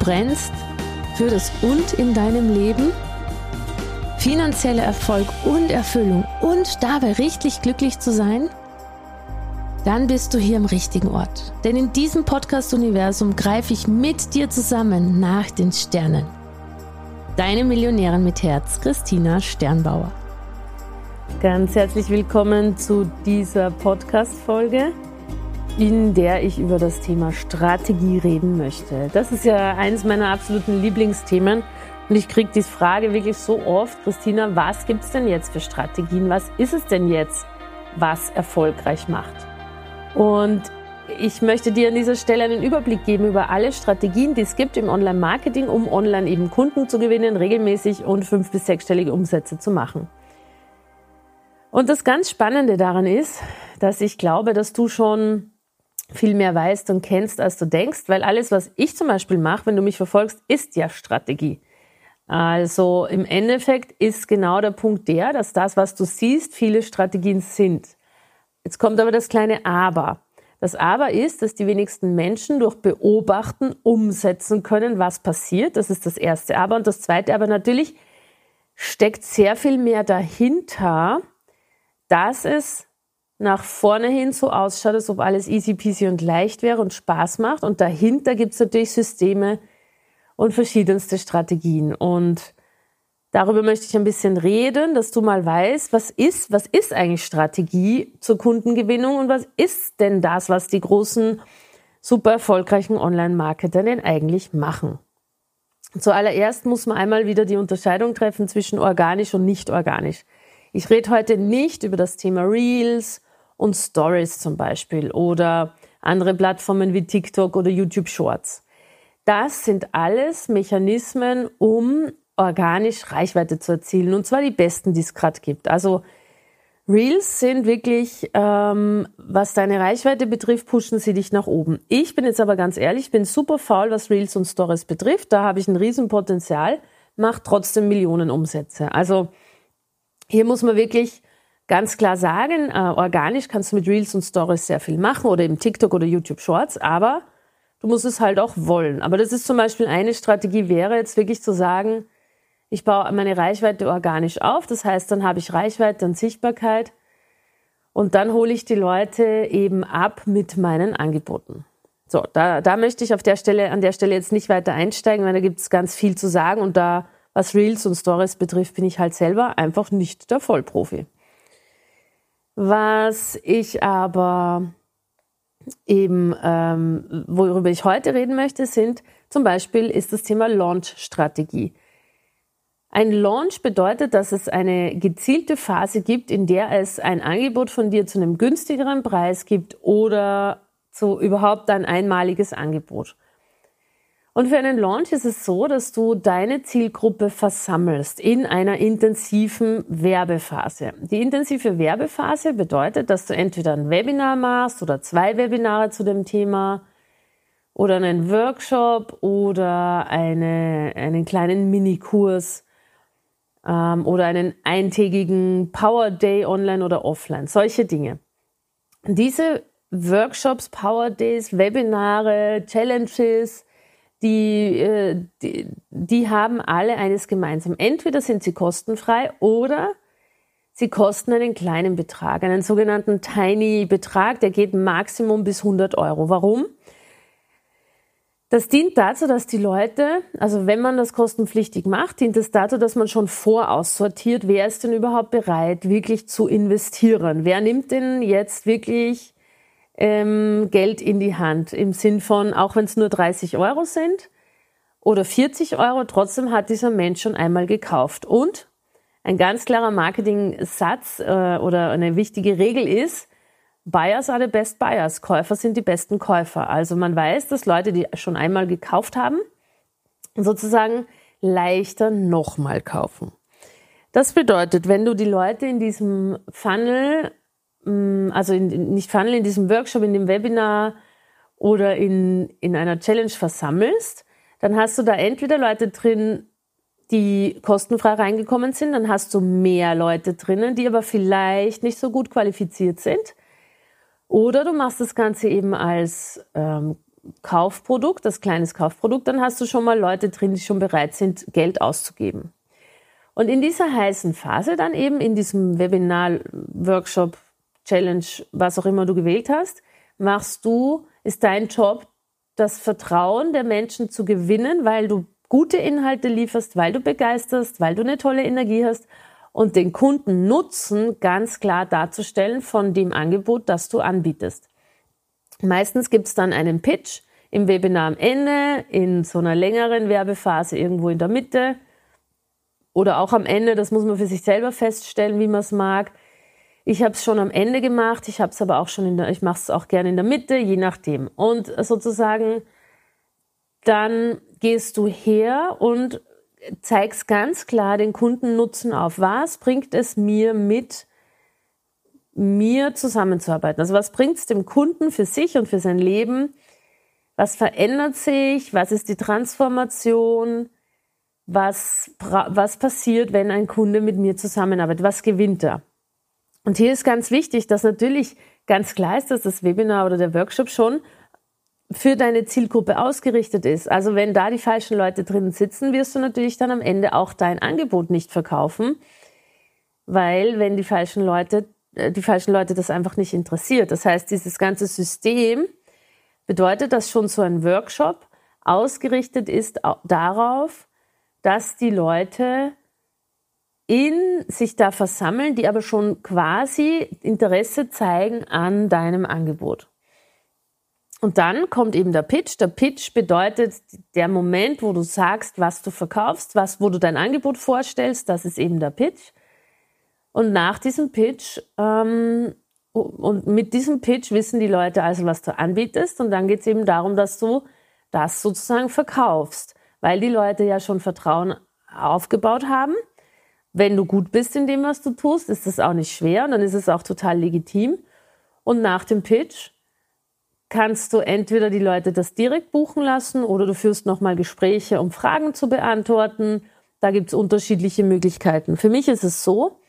brennst für das Und in deinem Leben, finanzieller Erfolg und Erfüllung und dabei richtig glücklich zu sein, dann bist du hier im richtigen Ort. Denn in diesem Podcast-Universum greife ich mit dir zusammen nach den Sternen. Deine Millionärin mit Herz, Christina Sternbauer. Ganz herzlich willkommen zu dieser Podcast-Folge in der ich über das Thema Strategie reden möchte. Das ist ja eines meiner absoluten Lieblingsthemen. Und ich kriege die Frage wirklich so oft, Christina, was gibt es denn jetzt für Strategien? Was ist es denn jetzt, was erfolgreich macht? Und ich möchte dir an dieser Stelle einen Überblick geben über alle Strategien, die es gibt im Online-Marketing, um online eben Kunden zu gewinnen, regelmäßig und fünf- bis sechsstellige Umsätze zu machen. Und das ganz Spannende daran ist, dass ich glaube, dass du schon viel mehr weißt und kennst, als du denkst, weil alles, was ich zum Beispiel mache, wenn du mich verfolgst, ist ja Strategie. Also im Endeffekt ist genau der Punkt der, dass das, was du siehst, viele Strategien sind. Jetzt kommt aber das kleine Aber. Das Aber ist, dass die wenigsten Menschen durch Beobachten umsetzen können, was passiert. Das ist das erste Aber. Und das zweite Aber natürlich steckt sehr viel mehr dahinter, dass es nach vorne hin so ausschaut, als ob alles easy peasy und leicht wäre und Spaß macht. Und dahinter gibt es natürlich Systeme und verschiedenste Strategien. Und darüber möchte ich ein bisschen reden, dass du mal weißt, was ist, was ist eigentlich Strategie zur Kundengewinnung und was ist denn das, was die großen, super erfolgreichen Online-Marketer denn eigentlich machen. Zuallererst muss man einmal wieder die Unterscheidung treffen zwischen organisch und nicht organisch. Ich rede heute nicht über das Thema Reels, und Stories zum Beispiel oder andere Plattformen wie TikTok oder YouTube Shorts. Das sind alles Mechanismen, um organisch Reichweite zu erzielen und zwar die besten, die es gerade gibt. Also Reels sind wirklich, ähm, was deine Reichweite betrifft, pushen sie dich nach oben. Ich bin jetzt aber ganz ehrlich, ich bin super faul, was Reels und Stories betrifft. Da habe ich ein Riesenpotenzial, mache trotzdem Millionen Umsätze. Also hier muss man wirklich ganz klar sagen, äh, organisch kannst du mit Reels und Stories sehr viel machen oder eben TikTok oder YouTube Shorts, aber du musst es halt auch wollen. Aber das ist zum Beispiel eine Strategie, wäre jetzt wirklich zu sagen, ich baue meine Reichweite organisch auf, das heißt, dann habe ich Reichweite und Sichtbarkeit und dann hole ich die Leute eben ab mit meinen Angeboten. So, da, da möchte ich auf der Stelle, an der Stelle jetzt nicht weiter einsteigen, weil da gibt es ganz viel zu sagen und da, was Reels und Stories betrifft, bin ich halt selber einfach nicht der Vollprofi. Was ich aber eben, ähm, worüber ich heute reden möchte, sind zum Beispiel ist das Thema Launch-Strategie. Ein Launch bedeutet, dass es eine gezielte Phase gibt, in der es ein Angebot von dir zu einem günstigeren Preis gibt oder zu überhaupt ein einmaliges Angebot. Und für einen Launch ist es so, dass du deine Zielgruppe versammelst in einer intensiven Werbephase. Die intensive Werbephase bedeutet, dass du entweder ein Webinar machst oder zwei Webinare zu dem Thema oder einen Workshop oder eine, einen kleinen Minikurs ähm, oder einen eintägigen Power Day online oder offline. Solche Dinge. Diese Workshops, Power Days, Webinare, Challenges, die, äh, die, die haben alle eines gemeinsam. Entweder sind sie kostenfrei oder sie kosten einen kleinen Betrag, einen sogenannten Tiny Betrag, der geht Maximum bis 100 Euro. Warum? Das dient dazu, dass die Leute, also wenn man das kostenpflichtig macht, dient es dazu, dass man schon voraussortiert, wer ist denn überhaupt bereit, wirklich zu investieren? Wer nimmt denn jetzt wirklich ähm, Geld in die Hand? Im Sinn von, auch wenn es nur 30 Euro sind oder 40 Euro, trotzdem hat dieser Mensch schon einmal gekauft. Und ein ganz klarer Marketing-Satz äh, oder eine wichtige Regel ist, Buyers are the best buyers. Käufer sind die besten Käufer. Also man weiß, dass Leute, die schon einmal gekauft haben, sozusagen leichter nochmal kaufen. Das bedeutet, wenn du die Leute in diesem Funnel, also in, nicht Funnel, in diesem Workshop, in dem Webinar oder in, in einer Challenge versammelst, dann hast du da entweder Leute drin, die kostenfrei reingekommen sind, dann hast du mehr Leute drinnen, die aber vielleicht nicht so gut qualifiziert sind. Oder du machst das Ganze eben als ähm, Kaufprodukt, das kleines Kaufprodukt, dann hast du schon mal Leute drin, die schon bereit sind, Geld auszugeben. Und in dieser heißen Phase dann eben in diesem Webinar, Workshop, Challenge, was auch immer du gewählt hast, machst du, ist dein Job, das Vertrauen der Menschen zu gewinnen, weil du gute Inhalte lieferst, weil du begeisterst, weil du eine tolle Energie hast und den Kunden Nutzen ganz klar darzustellen von dem Angebot, das du anbietest. Meistens gibt es dann einen Pitch im Webinar am Ende, in so einer längeren Werbephase irgendwo in der Mitte oder auch am Ende, das muss man für sich selber feststellen, wie man es mag. Ich habe es schon am Ende gemacht, ich habe es aber auch schon in der, ich mache es auch gerne in der Mitte, je nachdem. Und sozusagen dann gehst du her und zeigst ganz klar den Kundennutzen auf. Was bringt es mir mit, mir zusammenzuarbeiten? Also was bringt es dem Kunden für sich und für sein Leben? Was verändert sich? Was ist die Transformation? Was, was passiert, wenn ein Kunde mit mir zusammenarbeitet? Was gewinnt er? Und hier ist ganz wichtig, dass natürlich ganz klar ist, dass das Webinar oder der Workshop schon für deine Zielgruppe ausgerichtet ist. Also wenn da die falschen Leute drin sitzen, wirst du natürlich dann am Ende auch dein Angebot nicht verkaufen, weil wenn die falschen Leute, äh, die falschen Leute das einfach nicht interessiert. Das heißt, dieses ganze System bedeutet, dass schon so ein Workshop ausgerichtet ist darauf, dass die Leute in sich da versammeln, die aber schon quasi Interesse zeigen an deinem Angebot. Und dann kommt eben der Pitch. Der Pitch bedeutet der Moment, wo du sagst, was du verkaufst, was, wo du dein Angebot vorstellst. Das ist eben der Pitch. Und nach diesem Pitch ähm, und mit diesem Pitch wissen die Leute also, was du anbietest. Und dann geht es eben darum, dass du das sozusagen verkaufst, weil die Leute ja schon Vertrauen aufgebaut haben. Wenn du gut bist in dem, was du tust, ist das auch nicht schwer und dann ist es auch total legitim. Und nach dem Pitch kannst du entweder die Leute das direkt buchen lassen oder du führst nochmal Gespräche, um Fragen zu beantworten. Da gibt es unterschiedliche Möglichkeiten. Für mich ist es so,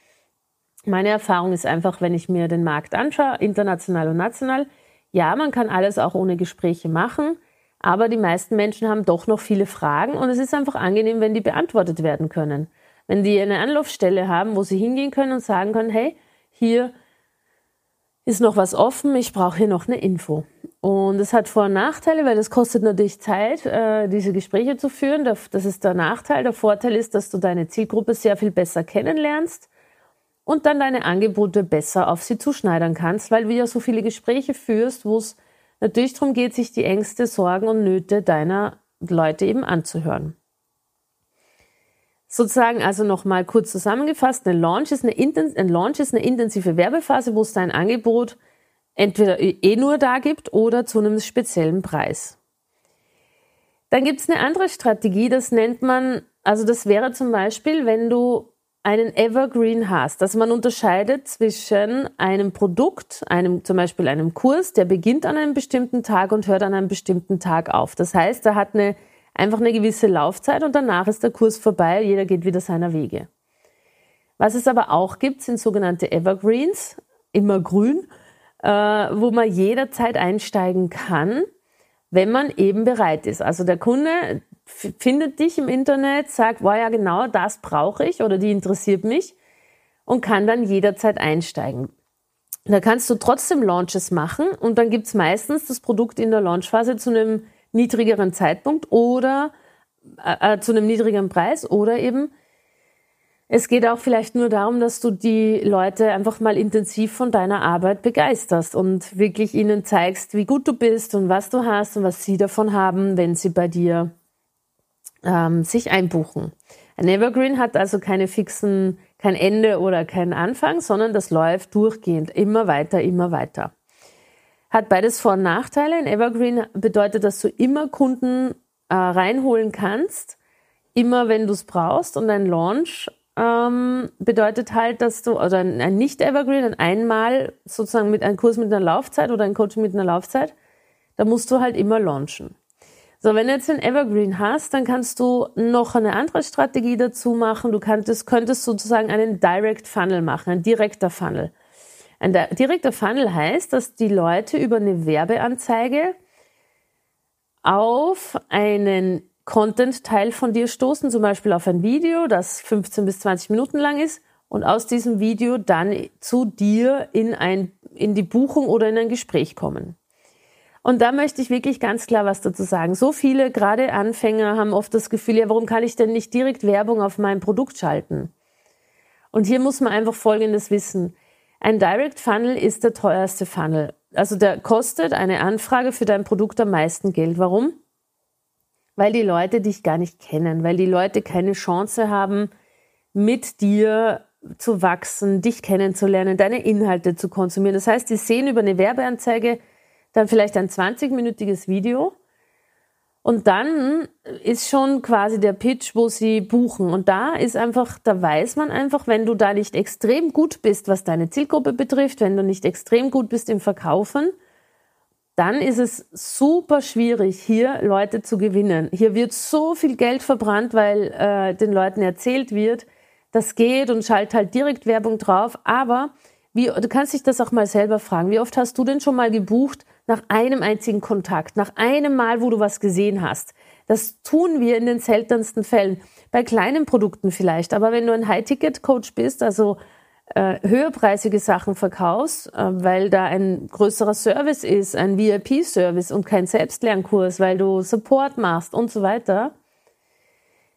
meine Erfahrung ist einfach, wenn ich mir den Markt anschaue, international und national, ja, man kann alles auch ohne Gespräche machen, aber die meisten Menschen haben doch noch viele Fragen und es ist einfach angenehm, wenn die beantwortet werden können. Wenn die eine Anlaufstelle haben, wo sie hingehen können und sagen können, hey, hier ist noch was offen, ich brauche hier noch eine Info. Und es hat Vor- und Nachteile, weil das kostet natürlich Zeit, äh, diese Gespräche zu führen. Das ist der Nachteil. Der Vorteil ist, dass du deine Zielgruppe sehr viel besser kennenlernst und dann deine Angebote besser auf sie zuschneidern kannst, weil du ja so viele Gespräche führst, wo es natürlich darum geht, sich die Ängste, Sorgen und Nöte deiner Leute eben anzuhören. Sozusagen also nochmal kurz zusammengefasst, eine Launch ist eine, ein Launch ist eine intensive Werbephase, wo es dein Angebot entweder eh nur da gibt oder zu einem speziellen Preis. Dann gibt es eine andere Strategie, das nennt man, also das wäre zum Beispiel, wenn du einen Evergreen hast, dass man unterscheidet zwischen einem Produkt, einem zum Beispiel einem Kurs, der beginnt an einem bestimmten Tag und hört an einem bestimmten Tag auf. Das heißt, er hat eine, einfach eine gewisse Laufzeit und danach ist der Kurs vorbei, jeder geht wieder seiner Wege. Was es aber auch gibt, sind sogenannte Evergreens, immer grün, äh, wo man jederzeit einsteigen kann, wenn man eben bereit ist. Also der Kunde findet dich im Internet, sagt, wow, ja genau, das brauche ich oder die interessiert mich und kann dann jederzeit einsteigen. Da kannst du trotzdem Launches machen und dann gibt's meistens das Produkt in der Launchphase zu einem niedrigeren Zeitpunkt oder äh, äh, zu einem niedrigeren Preis oder eben es geht auch vielleicht nur darum, dass du die Leute einfach mal intensiv von deiner Arbeit begeisterst und wirklich ihnen zeigst, wie gut du bist und was du hast und was sie davon haben, wenn sie bei dir ähm, sich einbuchen. Ein Evergreen hat also keine fixen, kein Ende oder keinen Anfang, sondern das läuft durchgehend, immer weiter, immer weiter. Hat beides Vor- und Nachteile. Ein Evergreen bedeutet, dass du immer Kunden äh, reinholen kannst, immer wenn du es brauchst. Und ein Launch ähm, bedeutet halt, dass du, also ein, ein Nicht-Evergreen, ein einmal sozusagen mit einem Kurs mit einer Laufzeit oder ein Coaching mit einer Laufzeit, da musst du halt immer launchen. So, wenn du jetzt ein Evergreen hast, dann kannst du noch eine andere Strategie dazu machen. Du könntest, könntest sozusagen einen Direct Funnel machen, ein direkter Funnel. Ein direkter Funnel heißt, dass die Leute über eine Werbeanzeige auf einen Content-Teil von dir stoßen, zum Beispiel auf ein Video, das 15 bis 20 Minuten lang ist und aus diesem Video dann zu dir in, ein, in die Buchung oder in ein Gespräch kommen. Und da möchte ich wirklich ganz klar was dazu sagen. So viele, gerade Anfänger, haben oft das Gefühl, ja, warum kann ich denn nicht direkt Werbung auf mein Produkt schalten? Und hier muss man einfach Folgendes wissen. Ein Direct Funnel ist der teuerste Funnel. Also der kostet eine Anfrage für dein Produkt am meisten Geld. Warum? weil die Leute dich gar nicht kennen, weil die Leute keine Chance haben, mit dir zu wachsen, dich kennenzulernen, deine Inhalte zu konsumieren. Das heißt, die sehen über eine Werbeanzeige dann vielleicht ein 20-minütiges Video und dann ist schon quasi der Pitch, wo sie buchen. Und da ist einfach, da weiß man einfach, wenn du da nicht extrem gut bist, was deine Zielgruppe betrifft, wenn du nicht extrem gut bist im Verkaufen, dann ist es super schwierig, hier Leute zu gewinnen. Hier wird so viel Geld verbrannt, weil äh, den Leuten erzählt wird, das geht und schalt halt direkt Werbung drauf. Aber wie, du kannst dich das auch mal selber fragen. Wie oft hast du denn schon mal gebucht nach einem einzigen Kontakt, nach einem Mal, wo du was gesehen hast? Das tun wir in den seltensten Fällen. Bei kleinen Produkten vielleicht. Aber wenn du ein High-Ticket-Coach bist, also äh, höherpreisige Sachen verkaufst, äh, weil da ein größerer Service ist, ein VIP-Service und kein Selbstlernkurs, weil du Support machst und so weiter,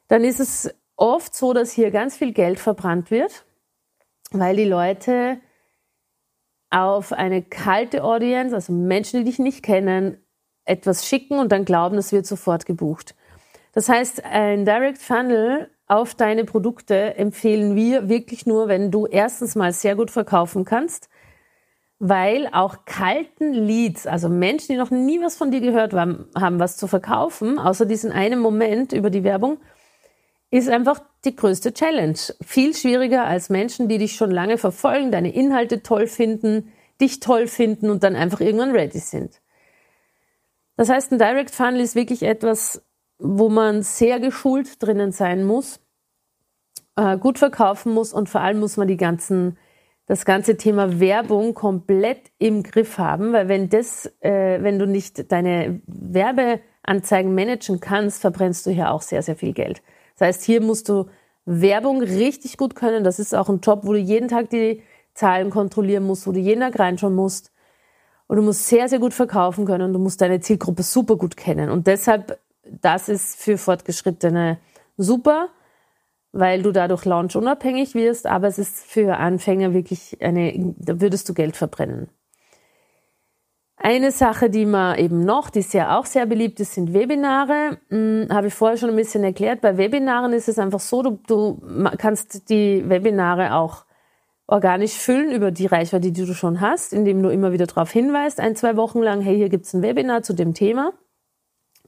dann ist es oft so, dass hier ganz viel Geld verbrannt wird, weil die Leute auf eine kalte Audience, also Menschen, die dich nicht kennen, etwas schicken und dann glauben, das wird sofort gebucht. Das heißt, ein Direct Funnel auf deine Produkte empfehlen wir wirklich nur, wenn du erstens mal sehr gut verkaufen kannst, weil auch kalten Leads, also Menschen, die noch nie was von dir gehört haben, haben was zu verkaufen, außer diesen einen Moment über die Werbung, ist einfach die größte Challenge. Viel schwieriger als Menschen, die dich schon lange verfolgen, deine Inhalte toll finden, dich toll finden und dann einfach irgendwann ready sind. Das heißt, ein Direct Funnel ist wirklich etwas, wo man sehr geschult drinnen sein muss, äh, gut verkaufen muss und vor allem muss man die ganzen, das ganze Thema Werbung komplett im Griff haben, weil wenn das, äh, wenn du nicht deine Werbeanzeigen managen kannst, verbrennst du hier auch sehr, sehr viel Geld. Das heißt, hier musst du Werbung richtig gut können. Das ist auch ein Job, wo du jeden Tag die Zahlen kontrollieren musst, wo du jeden Tag reinschauen musst. Und du musst sehr, sehr gut verkaufen können und du musst deine Zielgruppe super gut kennen. Und deshalb das ist für Fortgeschrittene super, weil du dadurch launchunabhängig wirst, aber es ist für Anfänger wirklich eine, da würdest du Geld verbrennen. Eine Sache, die man eben noch, die ja auch sehr beliebt ist, sind Webinare. Hm, habe ich vorher schon ein bisschen erklärt. Bei Webinaren ist es einfach so, du, du kannst die Webinare auch organisch füllen über die Reichweite, die du schon hast, indem du immer wieder darauf hinweist, ein, zwei Wochen lang, hey, hier gibt's ein Webinar zu dem Thema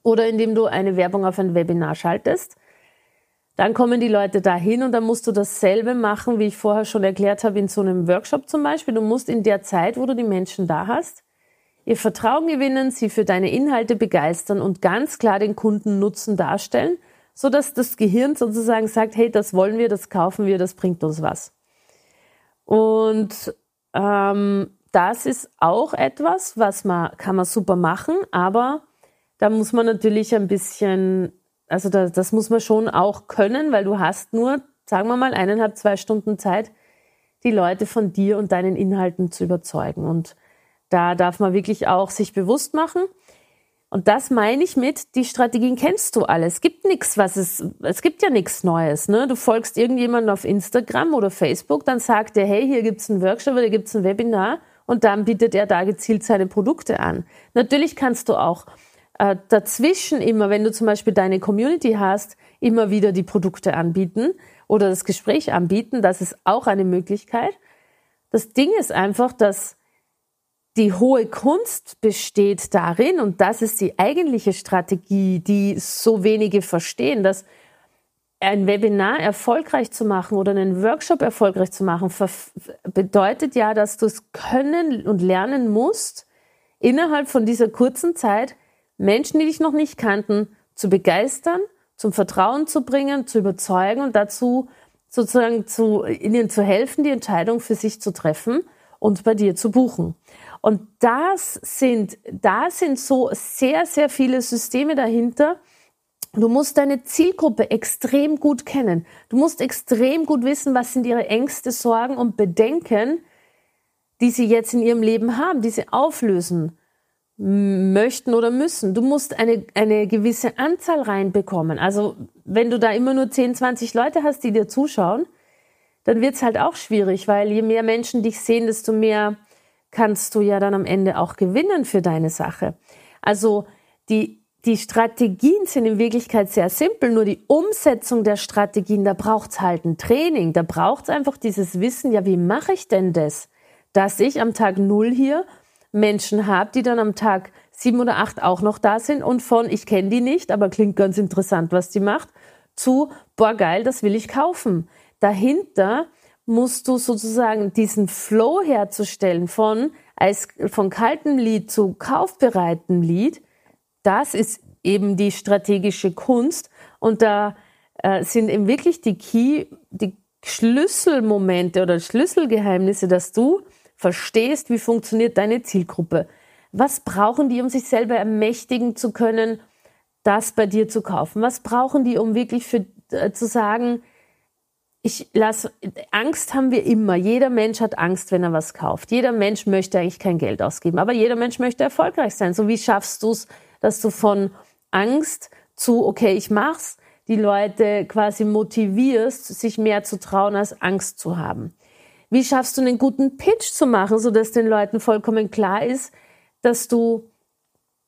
oder indem du eine Werbung auf ein Webinar schaltest. Dann kommen die Leute dahin und dann musst du dasselbe machen, wie ich vorher schon erklärt habe, in so einem Workshop zum Beispiel. Du musst in der Zeit, wo du die Menschen da hast, ihr Vertrauen gewinnen, sie für deine Inhalte begeistern und ganz klar den Kunden Nutzen darstellen, so dass das Gehirn sozusagen sagt, hey, das wollen wir, das kaufen wir, das bringt uns was. Und ähm, das ist auch etwas, was man kann man super machen, aber da muss man natürlich ein bisschen, also da, das muss man schon auch können, weil du hast nur, sagen wir mal, eineinhalb, zwei Stunden Zeit, die Leute von dir und deinen Inhalten zu überzeugen. Und da darf man wirklich auch sich bewusst machen. Und das meine ich mit, die Strategien kennst du alle. Es gibt nichts, was es, es gibt ja nichts Neues. Ne? Du folgst irgendjemandem auf Instagram oder Facebook, dann sagt er, hey, hier gibt's einen Workshop oder gibt's ein Webinar und dann bietet er da gezielt seine Produkte an. Natürlich kannst du auch äh, dazwischen immer, wenn du zum Beispiel deine Community hast, immer wieder die Produkte anbieten oder das Gespräch anbieten. Das ist auch eine Möglichkeit. Das Ding ist einfach, dass die hohe Kunst besteht darin, und das ist die eigentliche Strategie, die so wenige verstehen, dass ein Webinar erfolgreich zu machen oder einen Workshop erfolgreich zu machen, bedeutet ja, dass du es können und lernen musst, innerhalb von dieser kurzen Zeit Menschen, die dich noch nicht kannten, zu begeistern, zum Vertrauen zu bringen, zu überzeugen und dazu sozusagen zu, ihnen zu helfen, die Entscheidung für sich zu treffen und bei dir zu buchen. Und das sind, da sind so sehr, sehr viele Systeme dahinter. Du musst deine Zielgruppe extrem gut kennen. Du musst extrem gut wissen, was sind ihre Ängste, Sorgen und Bedenken, die sie jetzt in ihrem Leben haben, die sie auflösen möchten oder müssen. Du musst eine, eine gewisse Anzahl reinbekommen. Also wenn du da immer nur 10, 20 Leute hast, die dir zuschauen, dann wird's halt auch schwierig, weil je mehr Menschen dich sehen, desto mehr kannst du ja dann am Ende auch gewinnen für deine Sache. Also die, die Strategien sind in Wirklichkeit sehr simpel, nur die Umsetzung der Strategien, da braucht's halt ein Training, da braucht's einfach dieses Wissen, ja, wie mache ich denn das, dass ich am Tag Null hier Menschen habe, die dann am Tag sieben oder acht auch noch da sind und von, ich kenne die nicht, aber klingt ganz interessant, was die macht, zu, boah, geil, das will ich kaufen. Dahinter musst du sozusagen diesen Flow herzustellen von, als, von kaltem Lied zu kaufbereitem Lied. Das ist eben die strategische Kunst und da äh, sind eben wirklich die Key, die Schlüsselmomente oder Schlüsselgeheimnisse, dass du verstehst, wie funktioniert deine Zielgruppe. Was brauchen die, um sich selber ermächtigen zu können, das bei dir zu kaufen? Was brauchen die, um wirklich für, äh, zu sagen, ich lasse, Angst haben wir immer. Jeder Mensch hat Angst, wenn er was kauft. Jeder Mensch möchte eigentlich kein Geld ausgeben, aber jeder Mensch möchte erfolgreich sein. So wie schaffst du es, dass du von Angst zu, okay, ich mach's, die Leute quasi motivierst, sich mehr zu trauen, als Angst zu haben. Wie schaffst du einen guten Pitch zu machen, sodass den Leuten vollkommen klar ist, dass du,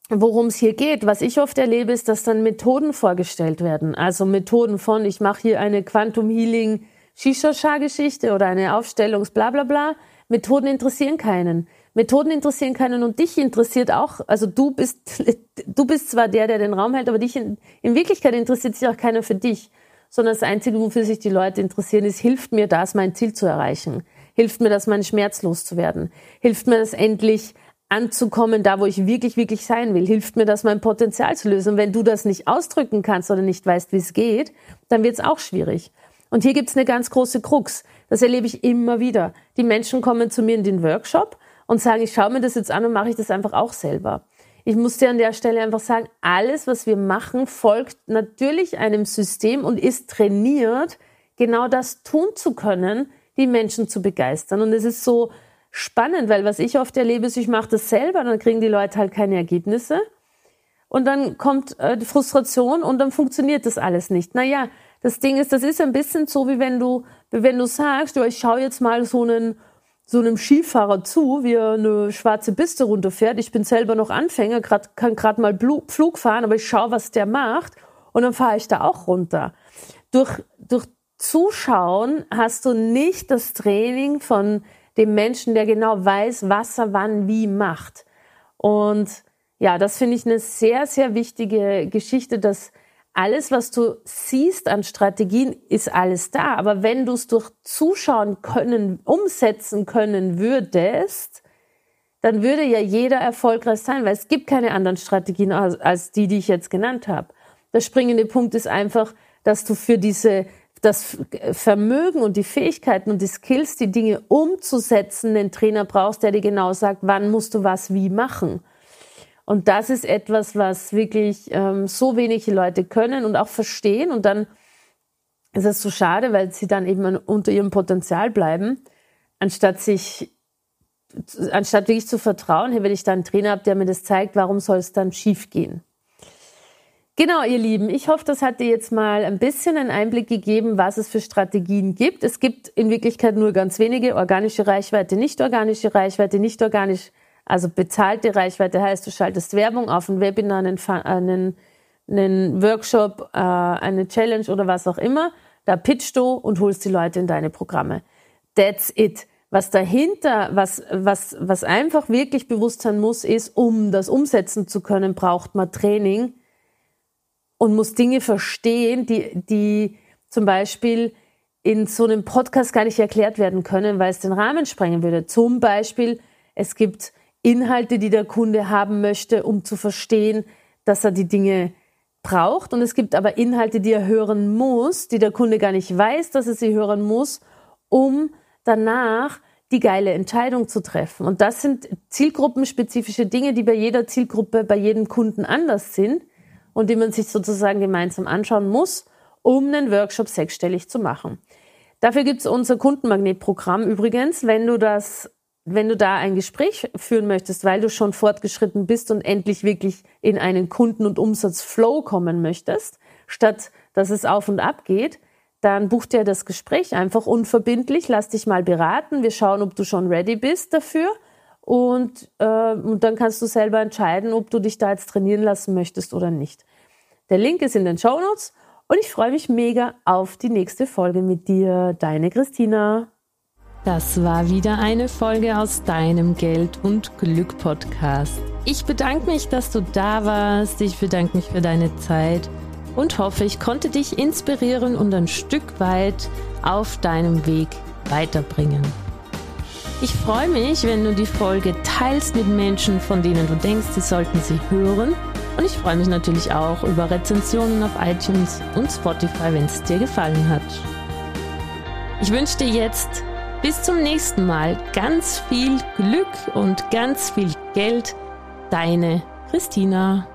worum es hier geht. Was ich oft erlebe, ist, dass dann Methoden vorgestellt werden. Also Methoden von, ich mache hier eine Quantum Healing Shisha-Geschichte oder eine Aufstellungs bla bla bla. Methoden interessieren keinen. Methoden interessieren keinen und dich interessiert auch, also du bist, du bist zwar der, der den Raum hält, aber dich in, in Wirklichkeit interessiert sich auch keiner für dich sondern das Einzige, wofür sich die Leute interessieren, ist, hilft mir das, mein Ziel zu erreichen? Hilft mir das, meinen Schmerz loszuwerden? Hilft mir das endlich anzukommen, da wo ich wirklich, wirklich sein will? Hilft mir das, mein Potenzial zu lösen? Und wenn du das nicht ausdrücken kannst oder nicht weißt, wie es geht, dann wird es auch schwierig. Und hier gibt es eine ganz große Krux. Das erlebe ich immer wieder. Die Menschen kommen zu mir in den Workshop und sagen, ich schaue mir das jetzt an und mache ich das einfach auch selber. Ich muss dir an der Stelle einfach sagen, alles, was wir machen, folgt natürlich einem System und ist trainiert, genau das tun zu können, die Menschen zu begeistern. Und es ist so spannend, weil was ich oft erlebe, ist, ich mache das selber, dann kriegen die Leute halt keine Ergebnisse. Und dann kommt äh, die Frustration und dann funktioniert das alles nicht. Naja, das Ding ist, das ist ein bisschen so, wie wenn du, wie wenn du sagst, ich schaue jetzt mal so einen so einem Skifahrer zu, wie er eine schwarze Piste runterfährt. Ich bin selber noch Anfänger, grad, kann gerade mal Flug fahren, aber ich schaue, was der macht und dann fahre ich da auch runter. Durch, durch Zuschauen hast du nicht das Training von dem Menschen, der genau weiß, was er wann wie macht. Und ja, das finde ich eine sehr, sehr wichtige Geschichte, dass alles, was du siehst an Strategien, ist alles da. Aber wenn du es durch Zuschauen können, umsetzen können würdest, dann würde ja jeder erfolgreich sein, weil es gibt keine anderen Strategien als, die, die ich jetzt genannt habe. Der springende Punkt ist einfach, dass du für diese das Vermögen und die Fähigkeiten und die Skills, die Dinge umzusetzen, einen Trainer brauchst, der dir genau sagt, wann musst du was wie machen. Und das ist etwas, was wirklich ähm, so wenige Leute können und auch verstehen. Und dann ist es so schade, weil sie dann eben unter ihrem Potenzial bleiben, anstatt sich anstatt wirklich zu vertrauen, hey, wenn ich da einen Trainer habe, der mir das zeigt, warum soll es dann schief gehen? Genau, ihr Lieben, ich hoffe, das hat dir jetzt mal ein bisschen einen Einblick gegeben, was es für Strategien gibt. Es gibt in Wirklichkeit nur ganz wenige, organische Reichweite, nicht organische Reichweite, nicht organisch, also bezahlte Reichweite heißt, du schaltest Werbung auf ein Webinar, einen, einen, einen Workshop, äh, eine Challenge oder was auch immer. Da pitchst du und holst die Leute in deine Programme. That's it. Was dahinter, was, was, was einfach wirklich bewusst sein muss, ist, um das umsetzen zu können, braucht man Training und muss Dinge verstehen, die, die zum Beispiel in so einem Podcast gar nicht erklärt werden können, weil es den Rahmen sprengen würde. Zum Beispiel, es gibt Inhalte, die der Kunde haben möchte, um zu verstehen, dass er die Dinge braucht. Und es gibt aber Inhalte, die er hören muss, die der Kunde gar nicht weiß, dass er sie hören muss, um danach die geile Entscheidung zu treffen. Und das sind zielgruppenspezifische Dinge, die bei jeder Zielgruppe, bei jedem Kunden anders sind und die man sich sozusagen gemeinsam anschauen muss, um einen Workshop sechsstellig zu machen. Dafür gibt es unser Kundenmagnetprogramm übrigens, wenn du das wenn du da ein Gespräch führen möchtest, weil du schon fortgeschritten bist und endlich wirklich in einen Kunden- und Umsatzflow kommen möchtest, statt dass es auf und ab geht, dann buch dir das Gespräch einfach unverbindlich, lass dich mal beraten, wir schauen, ob du schon ready bist dafür und, äh, und dann kannst du selber entscheiden, ob du dich da jetzt trainieren lassen möchtest oder nicht. Der Link ist in den Show Notes und ich freue mich mega auf die nächste Folge mit dir. Deine Christina. Das war wieder eine Folge aus deinem Geld und Glück Podcast. Ich bedanke mich, dass du da warst. Ich bedanke mich für deine Zeit und hoffe, ich konnte dich inspirieren und ein Stück weit auf deinem Weg weiterbringen. Ich freue mich, wenn du die Folge teilst mit Menschen, von denen du denkst, sie sollten sie hören. Und ich freue mich natürlich auch über Rezensionen auf iTunes und Spotify, wenn es dir gefallen hat. Ich wünsche dir jetzt bis zum nächsten Mal ganz viel Glück und ganz viel Geld. Deine Christina.